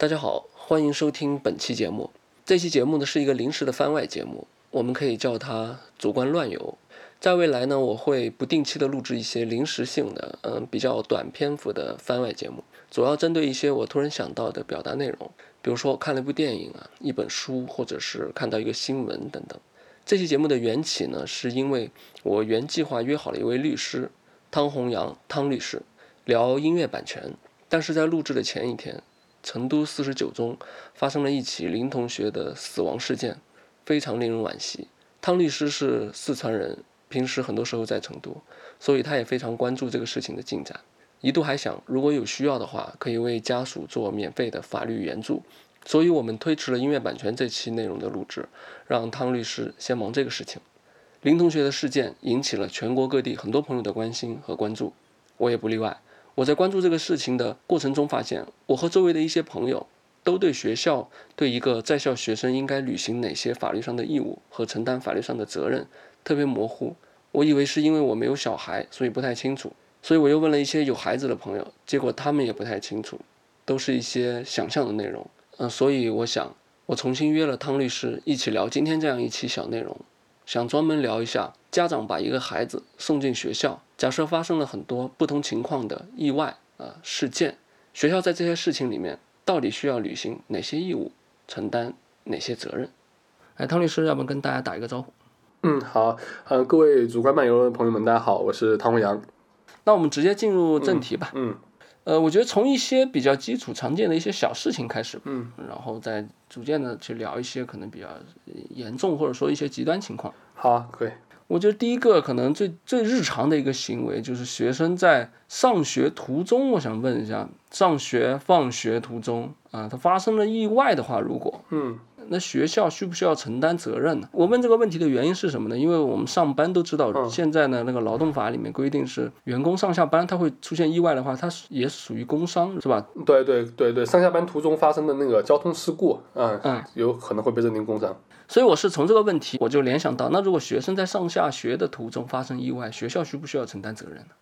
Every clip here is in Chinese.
大家好，欢迎收听本期节目。这期节目呢是一个临时的番外节目，我们可以叫它“主观乱游”。在未来呢，我会不定期的录制一些临时性的，嗯，比较短篇幅的番外节目，主要针对一些我突然想到的表达内容，比如说看了一部电影啊、一本书，或者是看到一个新闻等等。这期节目的缘起呢，是因为我原计划约好了一位律师汤洪阳汤律师聊音乐版权，但是在录制的前一天。成都四十九中发生了一起林同学的死亡事件，非常令人惋惜。汤律师是四川人，平时很多时候在成都，所以他也非常关注这个事情的进展。一度还想，如果有需要的话，可以为家属做免费的法律援助。所以我们推迟了音乐版权这期内容的录制，让汤律师先忙这个事情。林同学的事件引起了全国各地很多朋友的关心和关注，我也不例外。我在关注这个事情的过程中，发现我和周围的一些朋友都对学校对一个在校学生应该履行哪些法律上的义务和承担法律上的责任特别模糊。我以为是因为我没有小孩，所以不太清楚。所以我又问了一些有孩子的朋友，结果他们也不太清楚，都是一些想象的内容。嗯，所以我想，我重新约了汤律师一起聊今天这样一期小内容。想专门聊一下，家长把一个孩子送进学校，假设发生了很多不同情况的意外啊事件，学校在这些事情里面到底需要履行哪些义务，承担哪些责任？哎，汤律师，要不跟大家打一个招呼？嗯，好，呃，各位主观漫游的朋友们，大家好，我是汤宏阳。那我们直接进入正题吧。嗯。呃，我觉得从一些比较基础、常见的一些小事情开始，嗯，然后再逐渐的去聊一些可能比较严重或者说一些极端情况。好，可以。我觉得第一个可能最最日常的一个行为就是学生在上学途中，我想问一下，上学放学途中啊，他发生了意外的话，如果，嗯。那学校需不需要承担责任呢？我问这个问题的原因是什么呢？因为我们上班都知道，现在呢那个劳动法里面规定是员工上下班他会出现意外的话，他是也属于工伤，是吧？对对对对，上下班途中发生的那个交通事故，嗯嗯，有可能会被认定工伤。所以我是从这个问题我就联想到，那如果学生在上下学的途中发生意外，学校需不需要承担责任呢？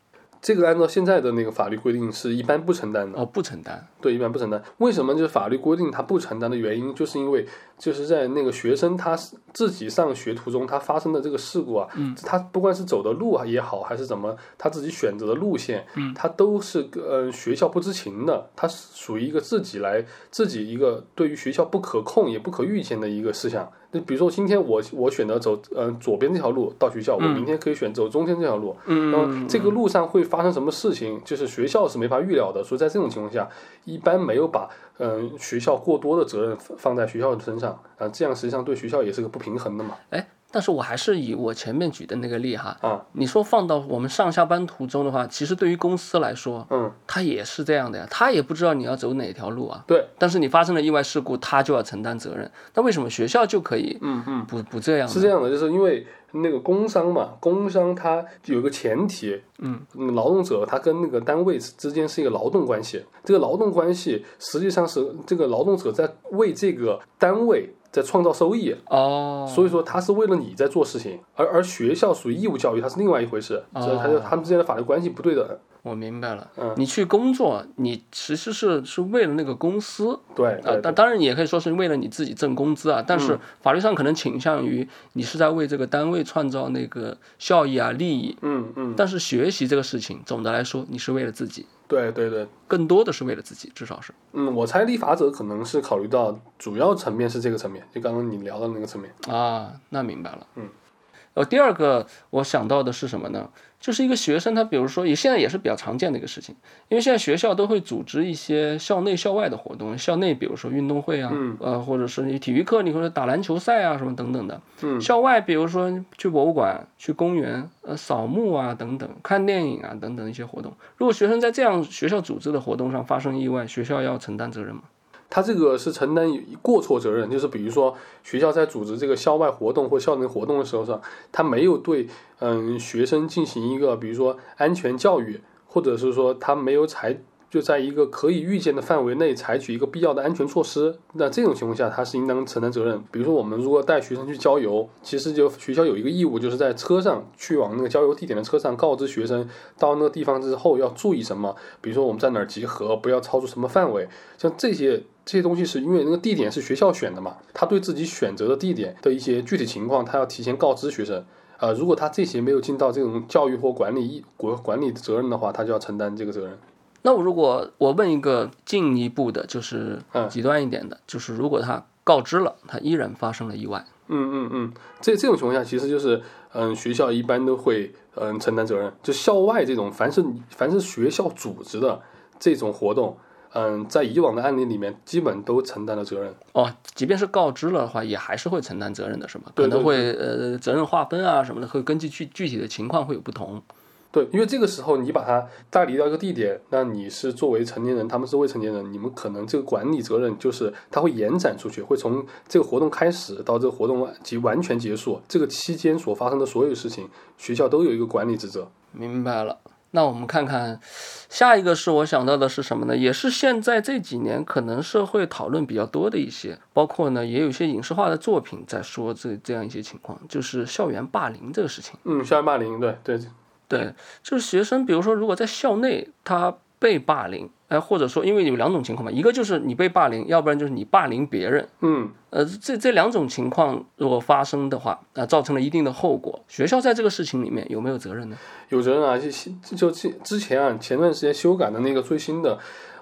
这个按照现在的那个法律规定是一般不承担的哦，不承担。对，一般不承担。为什么就是法律规定他不承担的原因，就是因为就是在那个学生他自己上学途中他发生的这个事故啊，嗯，他不管是走的路啊也好，还是怎么他自己选择的路线，嗯，他都是呃学校不知情的，他属于一个自己来自己一个对于学校不可控也不可预见的一个事项。那比如说今天我我选择走呃左边这条路到学校，我明天可以选走中间这条路，嗯，那么这个路上会发生什么事情，就是学校是没法预料的，所以在这种情况下，一般没有把嗯学校过多的责任放在学校的身上啊，这样实际上对学校也是个不平衡的嘛。哎。但是我还是以我前面举的那个例哈，啊，你说放到我们上下班途中的话，其实对于公司来说，嗯，他也是这样的呀，他也不知道你要走哪条路啊，对，但是你发生了意外事故，他就要承担责任，那为什么学校就可以，嗯嗯，不不这样？是这样的，就是因为那个工伤嘛，工伤它有个前提，嗯，劳动者他跟那个单位之间是一个劳动关系，这个劳动关系实际上是这个劳动者在为这个单位。在创造收益。哦，所以说他是为了你在做事情，而而学校属于义务教育，它是另外一回事，所以他就他们之间的法律关系不对的。我明白了，嗯，你去工作，你其实是是为了那个公司，对啊，但当然你也可以说是为了你自己挣工资啊，但是法律上可能倾向于你是在为这个单位创造那个效益啊利益，嗯嗯，但是学习这个事情，总的来说你是为了自己。对对对，更多的是为了自己，至少是。嗯，我猜立法者可能是考虑到主要层面是这个层面，就刚刚你聊的那个层面啊，那明白了。嗯。呃，第二个我想到的是什么呢？就是一个学生，他比如说也现在也是比较常见的一个事情，因为现在学校都会组织一些校内校外的活动。校内比如说运动会啊，呃，或者是你体育课，你或者打篮球赛啊什么等等的。嗯。校外比如说去博物馆、去公园、呃扫墓啊等等，看电影啊等等一些活动。如果学生在这样学校组织的活动上发生意外，学校要承担责任吗？他这个是承担过错责任，就是比如说学校在组织这个校外活动或校内活动的时候上，他没有对嗯学生进行一个比如说安全教育，或者是说他没有采。就在一个可以预见的范围内采取一个必要的安全措施，那这种情况下他是应当承担责任。比如说，我们如果带学生去郊游，其实就学校有一个义务，就是在车上去往那个郊游地点的车上告知学生到那个地方之后要注意什么。比如说我们在哪儿集合，不要超出什么范围，像这些这些东西是因为那个地点是学校选的嘛，他对自己选择的地点的一些具体情况，他要提前告知学生。呃，如果他这些没有尽到这种教育或管理义国管理的责任的话，他就要承担这个责任。那我如果我问一个进一步的，就是嗯极端一点的，就是如果他告知了，他依然发生了意外，嗯嗯嗯，这这种情况下，其实就是嗯，学校一般都会嗯承担责任。就校外这种，凡是凡是学校组织的这种活动，嗯，在以往的案例里面，基本都承担了责任。哦，即便是告知了的话，也还是会承担责任的，是吗？可能会呃责任划分啊什么的，会根据具具体的情况会有不同。对，因为这个时候你把他带离到一个地点，那你是作为成年人，他们是未成年人，你们可能这个管理责任就是它会延展出去，会从这个活动开始到这个活动及完全结束，这个期间所发生的所有事情，学校都有一个管理职责。明白了。那我们看看下一个是我想到的是什么呢？也是现在这几年可能社会讨论比较多的一些，包括呢也有一些影视化的作品在说这这样一些情况，就是校园霸凌这个事情。嗯，校园霸凌，对对，对，就是学生，比如说如果在校内他被霸凌，哎，或者说因为有两种情况嘛，一个就是你被霸凌，要不然就是你霸凌别人。嗯。呃，这这两种情况如果发生的话，呃，造成了一定的后果，学校在这个事情里面有没有责任呢？有责任啊，就就之之前啊，前段时间修改的那个最新的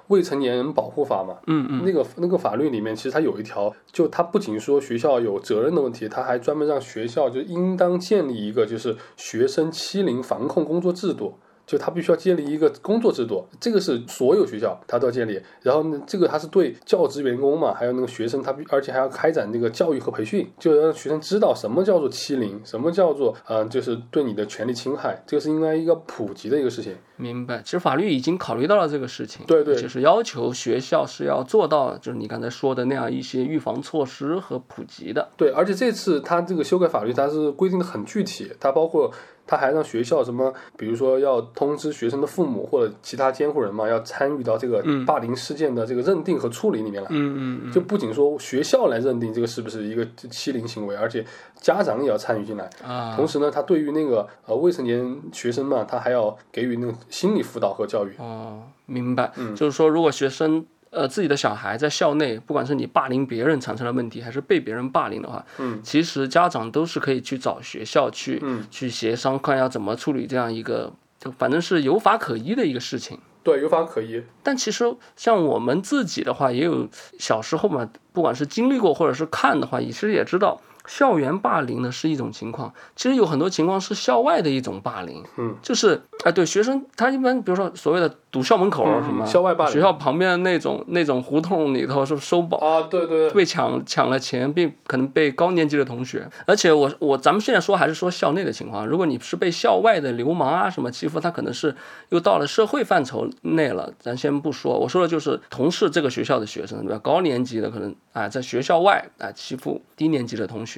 未成年人保护法嘛，嗯嗯，那个那个法律里面，其实它有一条，就它不仅说学校有责任的问题，它还专门让学校就应当建立一个就是学生欺凌防控工作制度。就他必须要建立一个工作制度，这个是所有学校他都要建立。然后呢，这个他是对教职员工嘛，还有那个学生，他必而且还要开展那个教育和培训，就让学生知道什么叫做欺凌，什么叫做呃，就是对你的权利侵害，这个是应该一个普及的一个事情。明白。其实法律已经考虑到了这个事情，对对就是要求学校是要做到，就是你刚才说的那样一些预防措施和普及的。对，而且这次他这个修改法律，它是规定的很具体，它包括他还让学校什么，比如说要通知学生的父母或者其他监护人嘛，要参与到这个霸凌事件的这个认定和处理里面来。嗯嗯就不仅说学校来认定这个是不是一个欺凌行为，而且家长也要参与进来。啊，同时呢，他对于那个呃未成年学生嘛，他还要给予那个心理辅导和教育。哦，明白。就是说，如果学生呃自己的小孩在校内，不管是你霸凌别人产生了问题，还是被别人霸凌的话，嗯，其实家长都是可以去找学校去、嗯去协商，看要怎么处理这样一个，就反正是有法可依的一个事情。对，有法可依。但其实像我们自己的话，也有小时候嘛，不管是经历过或者是看的话，其实也知道。校园霸凌呢是一种情况，其实有很多情况是校外的一种霸凌，嗯，就是哎、对学生他一般比如说所谓的堵校门口什么、嗯校外霸凌。学校旁边那种那种胡同里头是收保？啊，对对。对，被抢抢了钱，并可能被高年级的同学，而且我我咱们现在说还是说校内的情况，如果你是被校外的流氓啊什么欺负，他可能是又到了社会范畴内了，咱先不说，我说的就是同是这个学校的学生，对吧？高年级的可能啊在学校外啊欺负低年级的同学，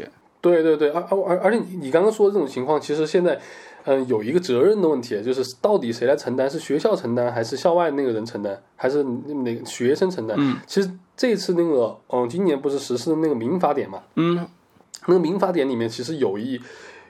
对对对，而而而而且你你刚刚说的这种情况，其实现在，嗯、有一个责任的问题，就是到底谁来承担？是学校承担，还是校外那个人承担，还是哪个学生承担？嗯，其实这次那个，嗯，今年不是实施的那个民法典嘛？嗯那个民法典里面其实有一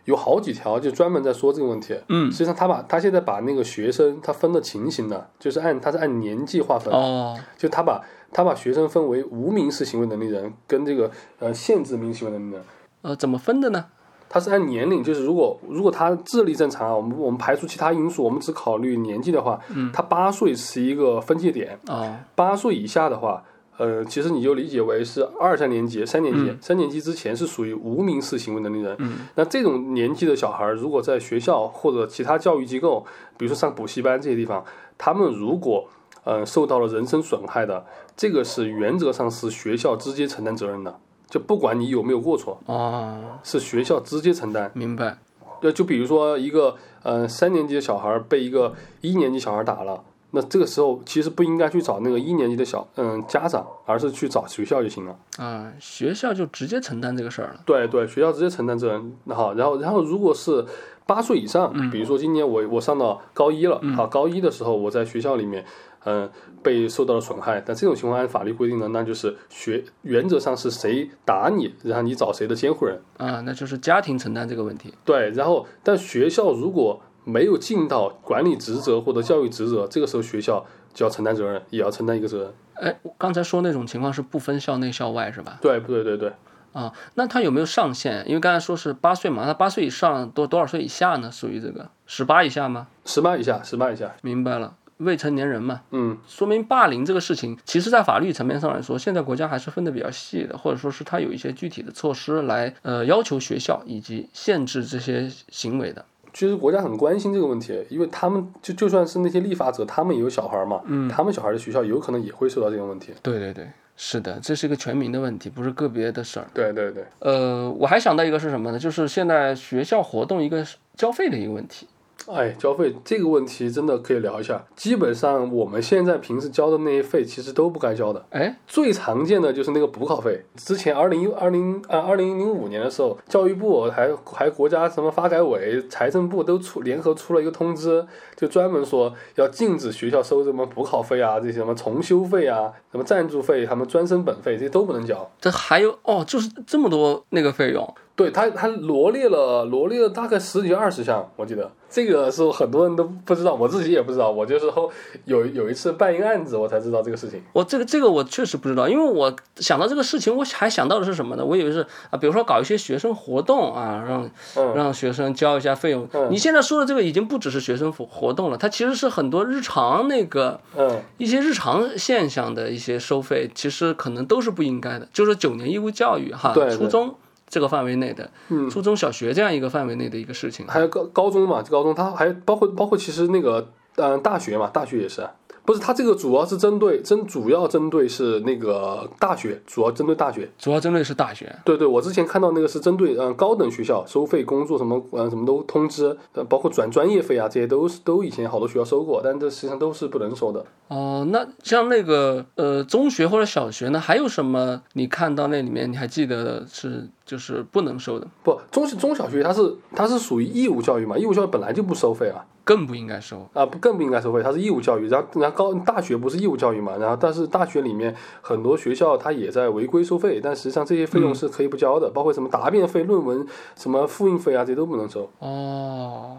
有好几条，就专门在说这个问题。嗯实际上他把他现在把那个学生他分的情形呢，就是按他是按年纪划分，哦就他把他把学生分为无民事行为能力人跟这个呃限制民事行为能力人。呃怎么分的呢？他是按年龄，就是如果如果他智力正常啊，我们我们排除其他因素，我们只考虑年纪的话，嗯，他八岁是一个分界点，啊八岁以下的话，呃，其实你就理解为是二三年级、三年级，三年级之前是属于无民事行为能力人。嗯，那这种年纪的小孩儿，如果在学校或者其他教育机构，比如说上补习班这些地方，他们如果呃受到了人身损害的，这个是原则上是学校直接承担责任的，就不管你有没有过错，啊，是学校直接承担。明白。对，就比如说一个呃三年级的小孩被一个一年级小孩打了，那这个时候其实不应该去找那个一年级的小嗯家长，而是去找学校就行了。啊，学校就直接承担这个事儿了。对对，学校直接承担责任。那好，然后然后如果是八岁以上，比如说今年我我上到高一了，好，高一的时候我在学校里面，嗯、被受到了损害，但这种情况按法律规定呢，那就是学原则上是谁打你，然后你找谁的监护人。啊，那就是家庭承担这个问题。对，然后但学校如果没有尽到管理职责或者教育职责，这个时候学校就要承担责任，也要承担一个责任。哎，刚才说那种情况是不分校内校外是吧？对，对，对，对。啊，那他有没有上限？因为刚才说是八岁嘛，那八岁以上多多少岁以下呢？属于这个十八以下吗？十八以下，十八以下。明白了，未成年人嘛。嗯，说明霸凌这个事情，其实在法律层面上来说，现在国家还是分得比较细的，或者说是它有一些具体的措施来呃要求学校以及限制这些行为的。其实国家很关心这个问题，因为他们就就算是那些立法者，他们也有小孩嘛，嗯，他们小孩的学校有可能也会受到这个问题。对对对，是的，这是一个全民的问题，不是个别的事儿。对对对。呃，我还想到一个是什么呢？就是现在学校活动一个交费的一个问题。哎，交费这个问题真的可以聊一下。基本上我们现在平时交的那些费，其实都不该交的。哎，最常见的就是那个补考费。之前二零一二零啊二零零五年的时候，教育部还还国家什么发改委、财政部都出联合出了一个通知，就专门说要禁止学校收什么补考费啊，这些什么重修费啊、什么赞助费、他们专升本费这些都不能交。这还有哦，就是这么多那个费用。对他，他罗列了罗列了大概十几二十项，我记得这个是很多人都不知道，我自己也不知道，我就是后有有一次办一个案子，我才知道这个事情。我这个这个我确实不知道，因为我想到这个事情，我还想到的是什么呢？我以为是啊，比如说搞一些学生活动啊，让让学生交一下费用。你现在说的这个已经不只是学生活活动了，它其实是很多日常那个嗯一些日常现象的一些收费，其实可能都是不应该的。就是九年义务教育哈，对初中。这个范围内的，嗯，初中小学这样一个范围内的一个事情，还有高高中嘛，高中它还包括包括其实那个嗯大学嘛，大学也是。不是，它这个主要是针对针，主要针对是那个大学，主要针对大学，主要针对是大学。对对，我之前看到那个是针对嗯高等学校收费工作什么嗯什么都通知，包括转专业费啊这些都是都以前好多学校收过，但这实际上都是不能收的。哦，那像那个呃中学或者小学呢，还有什么你看到那里面你还记得的是就是不能收的？不，中中小学它是它是属于义务教育嘛，义务教育本来就不收费啊。更不应该收啊，不更不应该收费，它是义务教育。然后，然后高大学不是义务教育嘛？然后，但是大学里面很多学校它也在违规收费，但实际上这些费用是可以不交的，包括什么答辩费、论文什么复印费啊，这些都不能收。哦，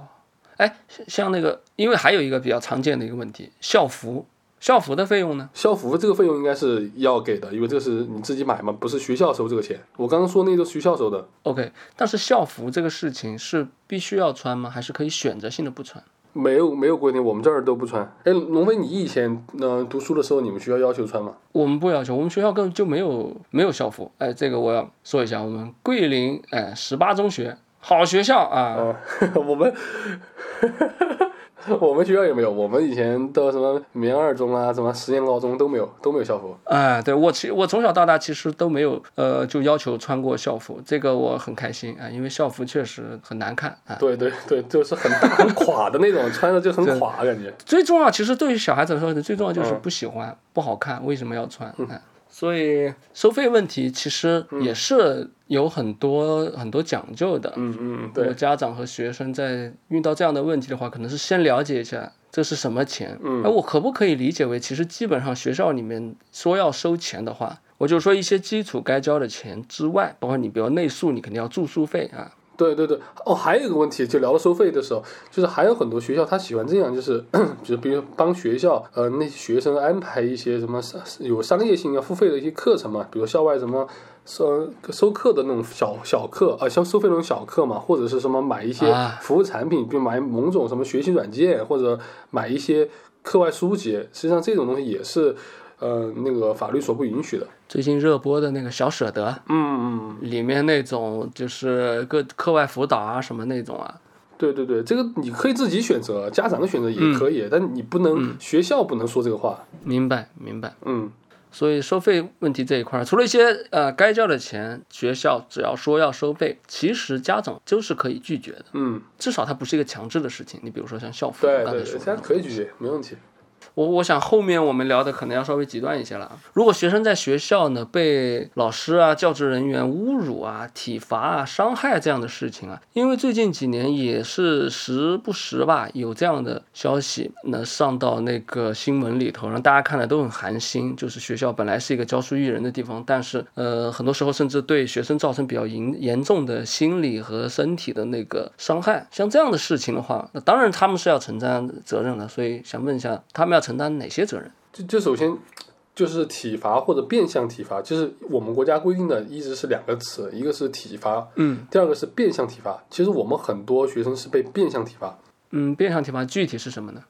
哎，像那个，因为还有一个比较常见的一个问题，校服，校服的费用呢？校服这个费用应该是要给的，因为这是你自己买嘛，不是学校收这个钱。我刚刚说那个学校收的。OK，但是校服这个事情是必须要穿吗？还是可以选择性的不穿？没有没有规定，我们这儿都不穿。哎，龙飞，你以前呃读书的时候，你们学校要求穿吗？我们不要求，我们学校根本就没有没有校服。哎，这个我要说一下，我们桂林哎十八中学好学校啊。啊，我们 我们学校也没有，我们以前的什么棉二中啊，什么实验高中都没有，都没有校服。哎，对我其我从小到大其实都没有呃就要求穿过校服，这个我很开心啊，因为校服确实很难看啊。对对对，就是很大很垮的那种，穿着就很垮感觉。最重要，其实对于小孩子来说，最重要就是不喜欢、不好看，为什么要穿？哎，所以收费问题其实也是有很多、很多讲究的。嗯嗯，对，家长和学生在遇到这样的问题的话，可能是先了解一下这是什么钱。嗯而我可不可以理解为，其实基本上学校里面说要收钱的话，我就说一些基础该交的钱之外，包括你比如内宿，你肯定要住宿费啊。对对对。哦，还有一个问题，就聊到收费的时候，就是还有很多学校他喜欢这样，就是 就是比如帮学校呃那些学生安排一些什么商有商业性要付费的一些课程嘛，比如校外什么。收收课的那种小小课啊，像收费那种小课嘛，或者是什么买一些啊服务产品，比如买某种什么学习软件，或者买一些课外书籍，实际上这种东西也是，呃，那个法律所不允许的。最近热播的那个小舍得，嗯嗯，里面那种就是各课外辅导啊什么那种啊，对对对，这个你可以自己选择，家长的选择也可以，但你不能、学校不能说这个话。明白明白。嗯，所以收费问题这一块儿，除了一些呃该交的钱，学校只要说要收费，其实家长就是可以拒绝的，嗯，至少它不是一个强制的事情。你比如说像校服，对对对，可以拒绝，没问题。我我想后面我们聊的可能要稍微极端一些了。如果学生在学校呢被老师啊、教职人员侮辱啊、体罚啊、伤害这样的事情啊，因为最近几年也是时不时吧有这样的消息，那上到那个新闻里头，让大家看来都很寒心。就是学校本来是一个教书育人的地方，但是呃很多时候甚至对学生造成比较严严重的心理和身体的那个伤害。像这样的事情的话，那当然他们是要承担责任的。所以想问一下，他们。们要承担哪些责任？就就首先就是体罚或者变相体罚，就是我们国家规定的一直是两个词，一个是体罚，嗯第二个是变相体罚。其实我们很多学生是被变相体罚，嗯，变相体罚具体是什么呢？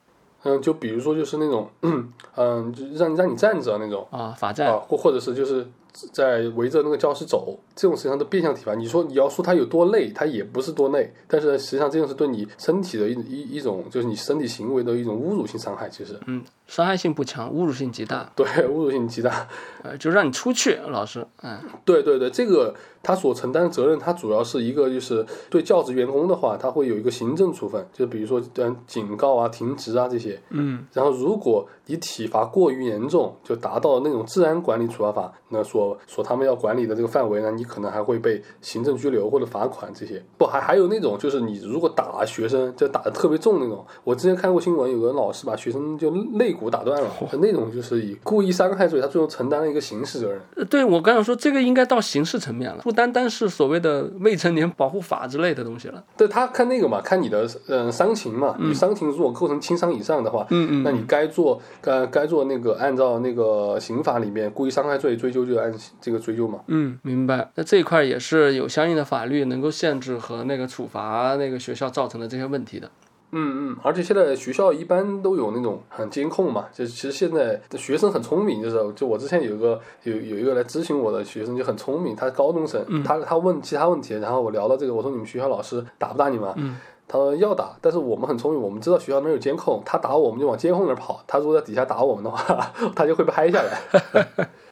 嗯，就比如说就是那种，嗯，就让让你站着那种啊，罚站。啊，或或者是就是在围着那个教室走，这种实际上的变相体罚。你说你要说它有多累，它也不是多累，但是实际上这种是对你身体的一一一种，就是你身体行为的一种侮辱性伤害。其实，嗯，伤害性不强，侮辱性极大，对，侮辱性极大。呃，就让你出去，老师，嗯对对对，这个他所承担的责任，他主要是一个就是对教职员工的话，他会有一个行政处分，就比如说嗯警告啊、停职啊这些。嗯然后如果你体罚过于严重，就达到那种治安管理处罚法那所所他们要管理的这个范围呢，你可能还会被行政拘留或者罚款这些。不，还还有那种就是你如果打学生，就打的特别重那种。我之前看过新闻，有个老师把学生就肋骨打断了，那种就是以故意伤害罪，他最后承担了一个刑事责任。呃对我刚想说，这个应该到刑事层面了，不单单是所谓的未成年保护法之类的东西了。对他看那个嘛，看你的嗯伤情嘛，你伤情如果构成轻伤以上的话，嗯嗯那你该做该该做那个按照那个刑法里面故意伤害罪追究就按这个追究嘛。嗯，明白。那这一块也是有相应的法律能够限制和那个处罚那个学校造成的这些问题的。嗯嗯，而且现在学校一般都有那种很监控嘛，就其实现在的学生很聪明，就是就我之前有一个有有一个来咨询我的学生就很聪明，他是高中生，他他问其他问题，然后我聊到这个，我说你们学校老师打不打你们？嗯他说要打，但是我们很聪明，我们知道学校那儿有监控，他打我们就往监控那儿跑，他如果在底下打我们的话，他就会被拍下来。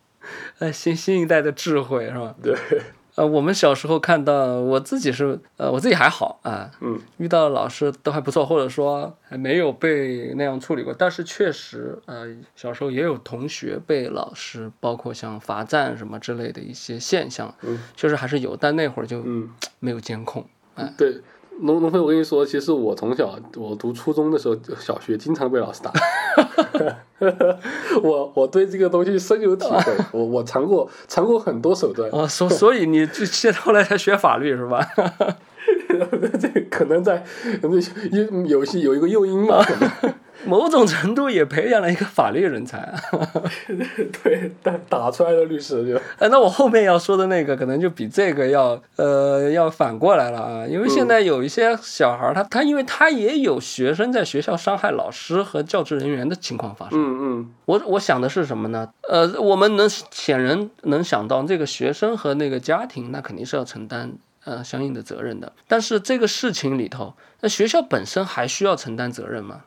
呃，新新一代的智慧是吧？对，呃，我们小时候看到，我自己是呃，我自己还好啊，嗯，遇到的老师都还不错，或者说还没有被那样处理过。但是确实，呃，小时候也有同学被老师，包括像罚站什么之类的一些现象，嗯确实还是有，但那会儿就嗯，没有监控。哎对。龙龙飞，我跟你说，其实我从小，我读初中的时候，小学经常被老师打。我我对这个东西深有体会，我我尝过尝过很多手段，哦，所所以你就现在后来才学法律是吧？这可能在有有些有一个诱因吧，某种程度也培养了一个法律人才啊。对打打出来的律师就呃，那我后面要说的那个可能就比这个要呃要反过来了啊，因为现在有一些小孩儿他他因为他也有学生在学校伤害老师和教职人员的情况发生。嗯嗯我我想的是什么呢？呃，我们能显然能想到这个学生和那个家庭，那肯定是要承担呃相应的责任的。但是这个事情里头，那学校本身还需要承担责任吗？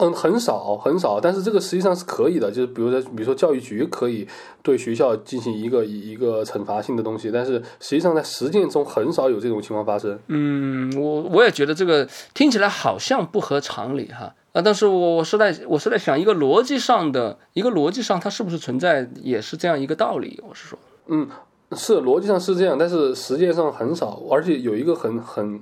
嗯，很少很少，但是这个实际上是可以的，就是比如说比如说教育局可以对学校进行一个一个惩罚性的东西，但是实际上在实践中很少有这种情况发生。嗯，我我也觉得这个听起来好像不合常理哈啊，但是我我是在我是在想一个逻辑上的一个逻辑上，它是不是存在也是这样一个道理？我是说，嗯，是逻辑上是这样，但是实践上很少，而且有一个很很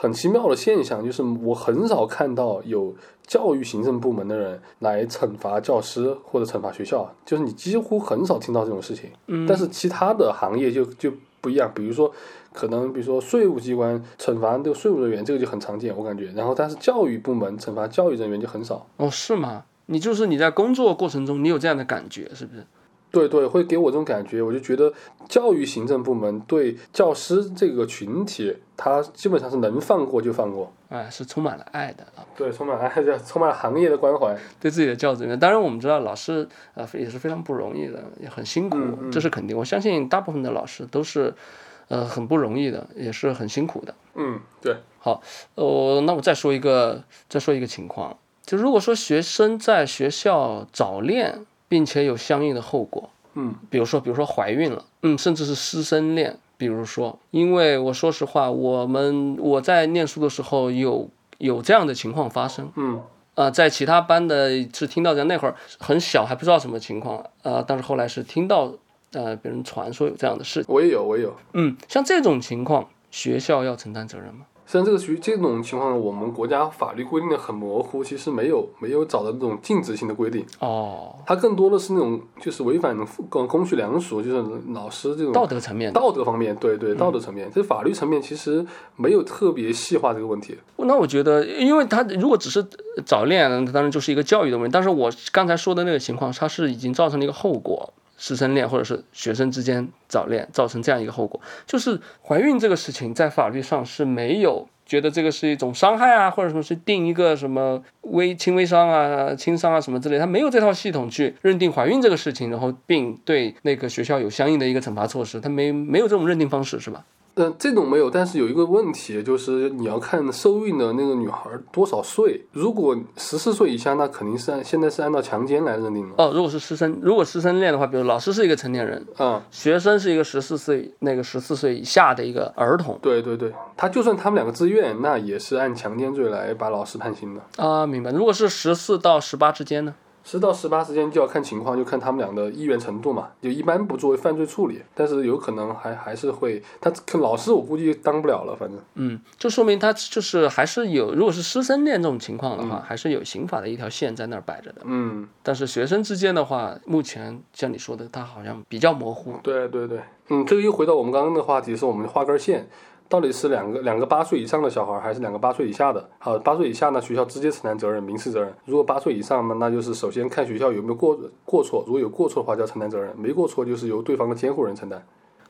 很奇妙的现象，就是我很少看到有教育行政部门的人来惩罚教师或者惩罚学校，就是你几乎很少听到这种事情。嗯，但是其他的行业就就不一样，比如说可能比如说税务机关惩罚这个税务人员，这个就很常见，我感觉。然后但是教育部门惩罚教育人员就很少。哦是吗？你就是你在工作过程中，你有这样的感觉是不是？对对，会给我这种感觉，我就觉得教育行政部门对教师这个群体，他基本上是能放过就放过。哎，是充满了爱的啊，对，充满爱，充满了行业的关怀。对自己的教职人员。当然，我们知道老师呃也是非常不容易的，也很辛苦，嗯嗯这是肯定。我相信大部分的老师都是呃很不容易的，也是很辛苦的。嗯，对，好，呃，那我再说一个，再说一个情况，就如果说学生在学校早恋，并且有相应的后果，嗯比如说，比如说怀孕了，嗯，甚至是师生恋，比如说，因为我说实话，我们我在念书的时候有有这样的情况发生，嗯啊、在其他班的是听到在，那会儿很小，还不知道什么情况，呃，但是后来是听到呃别人传说有这样的事情，我也有，我也有。嗯，像这种情况，学校要承担责任吗？实际上这个属于这种情况，我们国家法律规定的很模糊，其实没有没有找到那种禁止性的规定，哦，它更多的是那种就是违反公公序良俗，就是老师这种道德层面。道德方面，对对，道德层面，这法律层面其实没有特别细化这个问题。那我觉得，因为他如果只是早恋，那当然就是一个教育的问题。但是我刚才说的那个情况，它是已经造成了一个后果，师生恋或者是学生之间早恋，造成这样一个后果，就是怀孕这个事情在法律上是没有觉得这个是一种伤害啊，或者说是定一个什么微轻微伤啊、轻伤啊什么之类，他没有这套系统去认定怀孕这个事情，然后并对那个学校有相应的一个惩罚措施，他没没有这种认定方式是吧？嗯，这种没有，但是有一个问题，就是你要看受孕的那个女孩多少岁。如果十四岁以下，那肯定是按现在是按照强奸来认定的。哦，如果是师生，如果师生恋的话，比如老师是一个成年人，啊、学生是一个十四岁那个十四岁以下的一个儿童对对对，他就算他们两个自愿，那也是按强奸罪来把老师判刑的。啊，明白。如果是十四到十八之间呢？十到十八之间就要看情况，就看他们俩的意愿程度嘛。就一般不作为犯罪处理，但是有可能还还是会，他可老师我估计当不了了，反正。嗯，就说明他就是还是有，如果是师生恋这种情况的话，还是有刑法的一条线在那儿摆着的。嗯，但是学生之间的话，目前像你说的，他好像比较模糊。对对对，嗯，这个又回到我们刚刚的话题，是我们画根线，到底是两个两个八岁以上的小孩，还是两个八岁以下的？好，八岁以下呢，学校直接承担责任，民事责任；如果八岁以上嘛，那就是首先看学校有没有过过错，如果有过错的话，就要承担责任；没过错，就是由对方的监护人承担。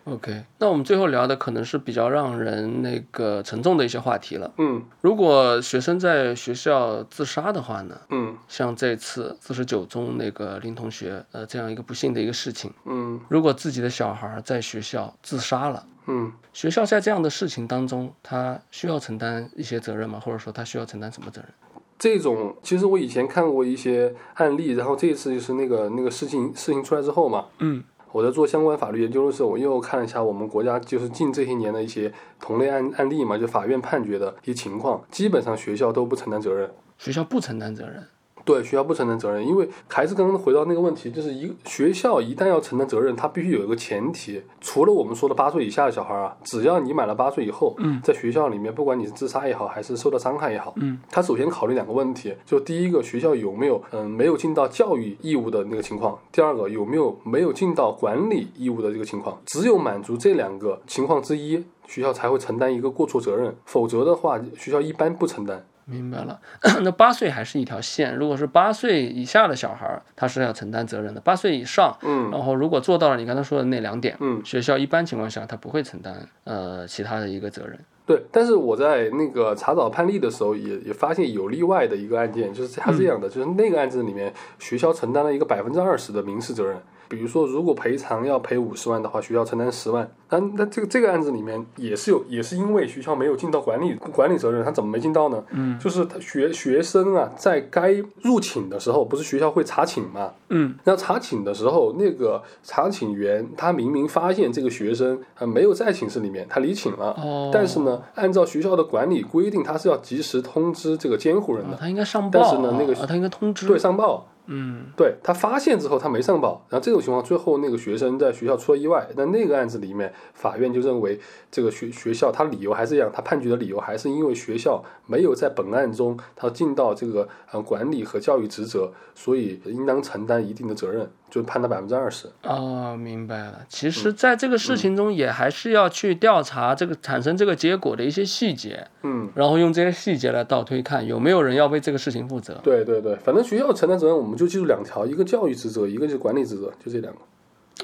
OK，那我们最后聊的可能是比较让人那个沉重的一些话题了。嗯如果学生在学校自杀的话呢？嗯像这次四十九中那个林同学，呃，这样一个不幸的一个事情，嗯如果自己的小孩在学校自杀了，嗯，学校在这样的事情当中，他需要承担一些责任吗？或者说他需要承担什么责任？这种其实我以前看过一些案例，然后这一次就是那个那个事情事情出来之后嘛，嗯我在做相关法律研究的时候，我又看了一下我们国家就是近这些年的一些同类案案例嘛，就法院判决的一些情况，基本上学校都不承担责任。学校不承担责任。对，学校不承担责任，因为还是刚刚回到那个问题，就是一学校一旦要承担责任，它必须有一个前提，除了我们说的八岁以下的小孩啊，只要你满了八岁以后，嗯在学校里面，不管你是自杀也好，还是受到伤害也好，嗯，他首先考虑两个问题，就第一个学校有没有嗯没有尽到教育义务的那个情况，第二个有没有没有尽到管理义务的这个情况，只有满足这两个情况之一，学校才会承担一个过错责任，否则的话，学校一般不承担。明白了，那八岁还是一条线。如果是八岁以下的小孩儿，他是要承担责任的；八岁以上，嗯然后如果做到了你刚才说的那两点，嗯。学校一般情况下他不会承担呃其他的一个责任。对，但是我在那个查找判例的时候也，也发现有例外的一个案件，就是他是这样的，就是那个案子里面，学校承担了一个百分之二十的民事责任。比如说，如果赔偿要赔五十万的话，学校承担十万。那那这个这个案子里面也是有，也是因为学校没有尽到管理管理责任，他怎么没尽到呢？嗯，就是他学学生啊，在该入寝的时候，不是学校会查寝嘛？嗯，那查寝的时候，那个查寝员他明明发现这个学生啊没有在寝室里面，他离寝了，哦但是呢，按照学校的管理规定，他是要及时通知这个监护人的，啊他应该上报，但是呢那个啊他应该通知。对，上报。嗯。对他发现之后，他没上报，然后这种情况，最后那个学生在学校出了意外，那那个案子里面，法院就认为这个学学校，他理由还是一样，他判决的理由还是因为学校没有在本案中他尽到这个呃管理和教育职责，所以应当承担一定的责任，就判他百分之二十。哦，明白了。其嗯实，在这个事情中，也还是要去调查这个产生这个结果的一些细节，嗯，然后用这些细节来倒推，看有没有人要为这个事情负责。对对对，反正学校承担责任，我们就记住两条，一个教育职责，一个就是管理职责，就这两个。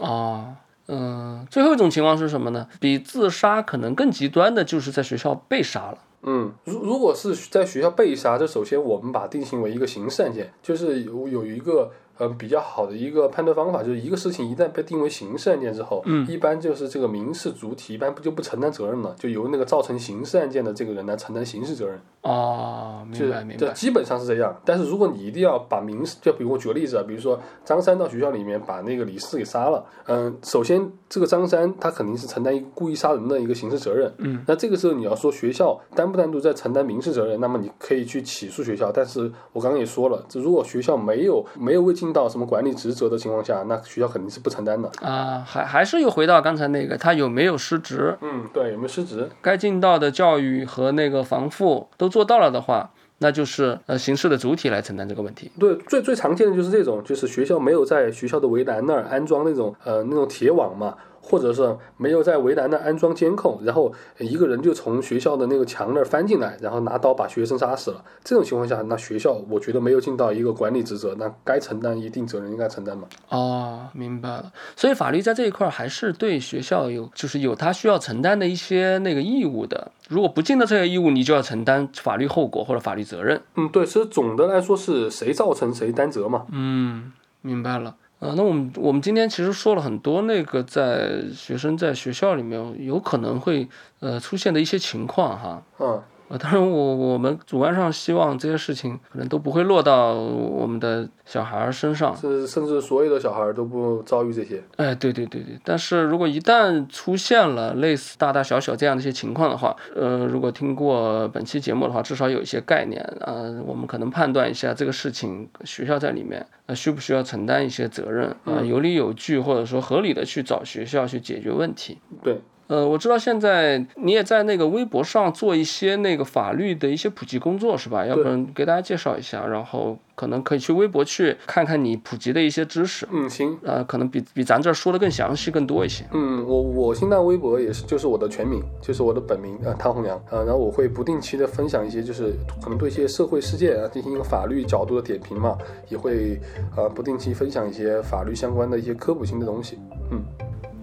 哦，嗯，最后一种情况是什么呢？比自杀可能更极端的，就是在学校被杀了。嗯，如如果是在学校被杀，这首先我们把它定性为一个刑事案件，就是有有一个呃比较好的一个判断方法，就是一个事情一旦被定为刑事案件之后，嗯一般就是这个民事主体一般不就不承担责任了，就由那个造成刑事案件的这个人来承担刑事责任，哦，明白明白。这基本上是这样。但是如果你一定要把民事，就比如我举个例子啊，比如说张三到学校里面把那个李四给杀了，嗯，首先这个张三他肯定是承担一个故意杀人的一个刑事责任，嗯，那这个时候你要说学校单不单独在承担民事责任，那么你可以去起诉学校。但是我刚刚也说了，这如果学校没有没有为尽尽到什么管理职责的情况下，那学校肯定是不承担的。啊，还还是又回到刚才那个，他有没有失职？嗯，对，有没有失职？该尽到的教育和那个防护都做到了的话，那就是呃形式的主体来承担这个问题。对，最最常见的就是这种，就是学校没有在学校的围栏那儿安装那种呃那种铁网嘛，或者是没有在围栏那安装监控，然后一个人就从学校的那个墙那儿翻进来，然后拿刀把学生杀死了。这种情况下，那学校我觉得没有尽到一个管理职责，那该承担一定责任应该承担嘛。哦，明白了。所以法律在这一块儿还是对学校有，就是有他需要承担的一些那个义务的。如果不尽到这些义务，你就要承担法律后果或者法律责任。嗯，对，其实总的来说是谁造成谁担责嘛。嗯，明白了。啊、那我们我们今天其实说了很多那个在学生在学校里面有可能会呃出现的一些情况哈。嗯，呃，当然我我们主观上希望这些事情可能都不会落到我们的小孩儿身上。是甚至所有的小孩儿都不遭遇这些。哎，对对对对，但是如果一旦出现了类似大大小小这样的一些情况的话，呃，如果听过本期节目的话，至少有一些概念啊、呃我们可能判断一下这个事情学校在里面呃需不需要承担一些责任啊、呃有理有据或者说合理的去找学校去解决问题。对，呃，我知道现在你也在那个微博上做一些那个法律的一些普及工作，是吧？要不然给大家介绍一下，然后可能可以去微博去看看你普及的一些知识，嗯，行。呃，可能比比咱这儿说的更详细、更多一些。嗯，我我新浪微博也是，就是我的全名，就是我的本名啊、呃汤红阳啊、呃然后我会不定期的分享一些，就是可能对一些社会事件啊进行一个法律角度的点评嘛，也会呃不定期分享一些法律相关的一些科普性的东西。嗯，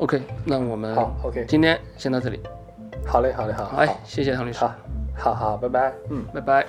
OK，那我们好，OK，今天先到这里。好嘞，好嘞，好，好，哎，谢谢唐律师，好，好好，拜拜，嗯。拜拜。